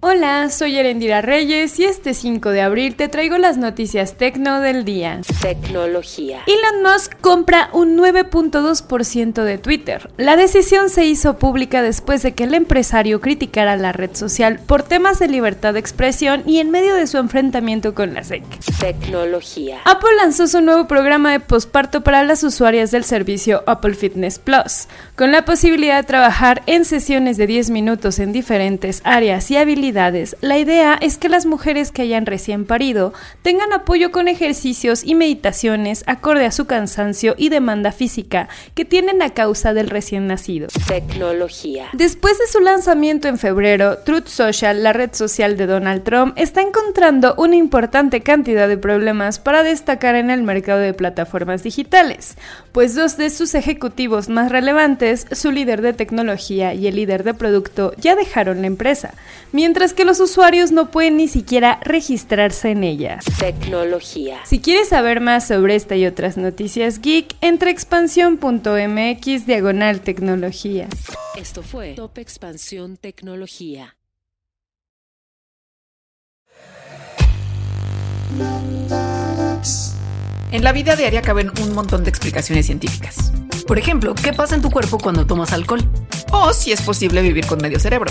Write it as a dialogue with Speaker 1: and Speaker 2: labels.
Speaker 1: Hola, soy Erendira Reyes y este 5 de abril te traigo las noticias tecno del día.
Speaker 2: Tecnología.
Speaker 1: Elon Musk compra un 9.2% de Twitter. La decisión se hizo pública después de que el empresario criticara la red social por temas de libertad de expresión y en medio de su enfrentamiento con la SEC.
Speaker 2: Tecnología.
Speaker 1: Apple lanzó su nuevo programa de posparto para las usuarias del servicio Apple Fitness Plus, con la posibilidad de trabajar en sesiones de 10 minutos en diferentes áreas y habilidades la idea es que las mujeres que hayan recién parido tengan apoyo con ejercicios y meditaciones acorde a su cansancio y demanda física que tienen a causa del recién nacido.
Speaker 2: Tecnología.
Speaker 1: Después de su lanzamiento en febrero, Truth Social, la red social de Donald Trump, está encontrando una importante cantidad de problemas para destacar en el mercado de plataformas digitales, pues dos de sus ejecutivos más relevantes, su líder de tecnología y el líder de producto, ya dejaron la empresa, mientras mientras que los usuarios no pueden ni siquiera registrarse en ella.
Speaker 2: Tecnología.
Speaker 1: Si quieres saber más sobre esta y otras noticias geek, entra expansión.mx diagonal tecnología.
Speaker 2: Esto fue Top Expansión Tecnología.
Speaker 3: En la vida diaria caben un montón de explicaciones científicas. Por ejemplo, ¿qué pasa en tu cuerpo cuando tomas alcohol? O si es posible vivir con medio cerebro.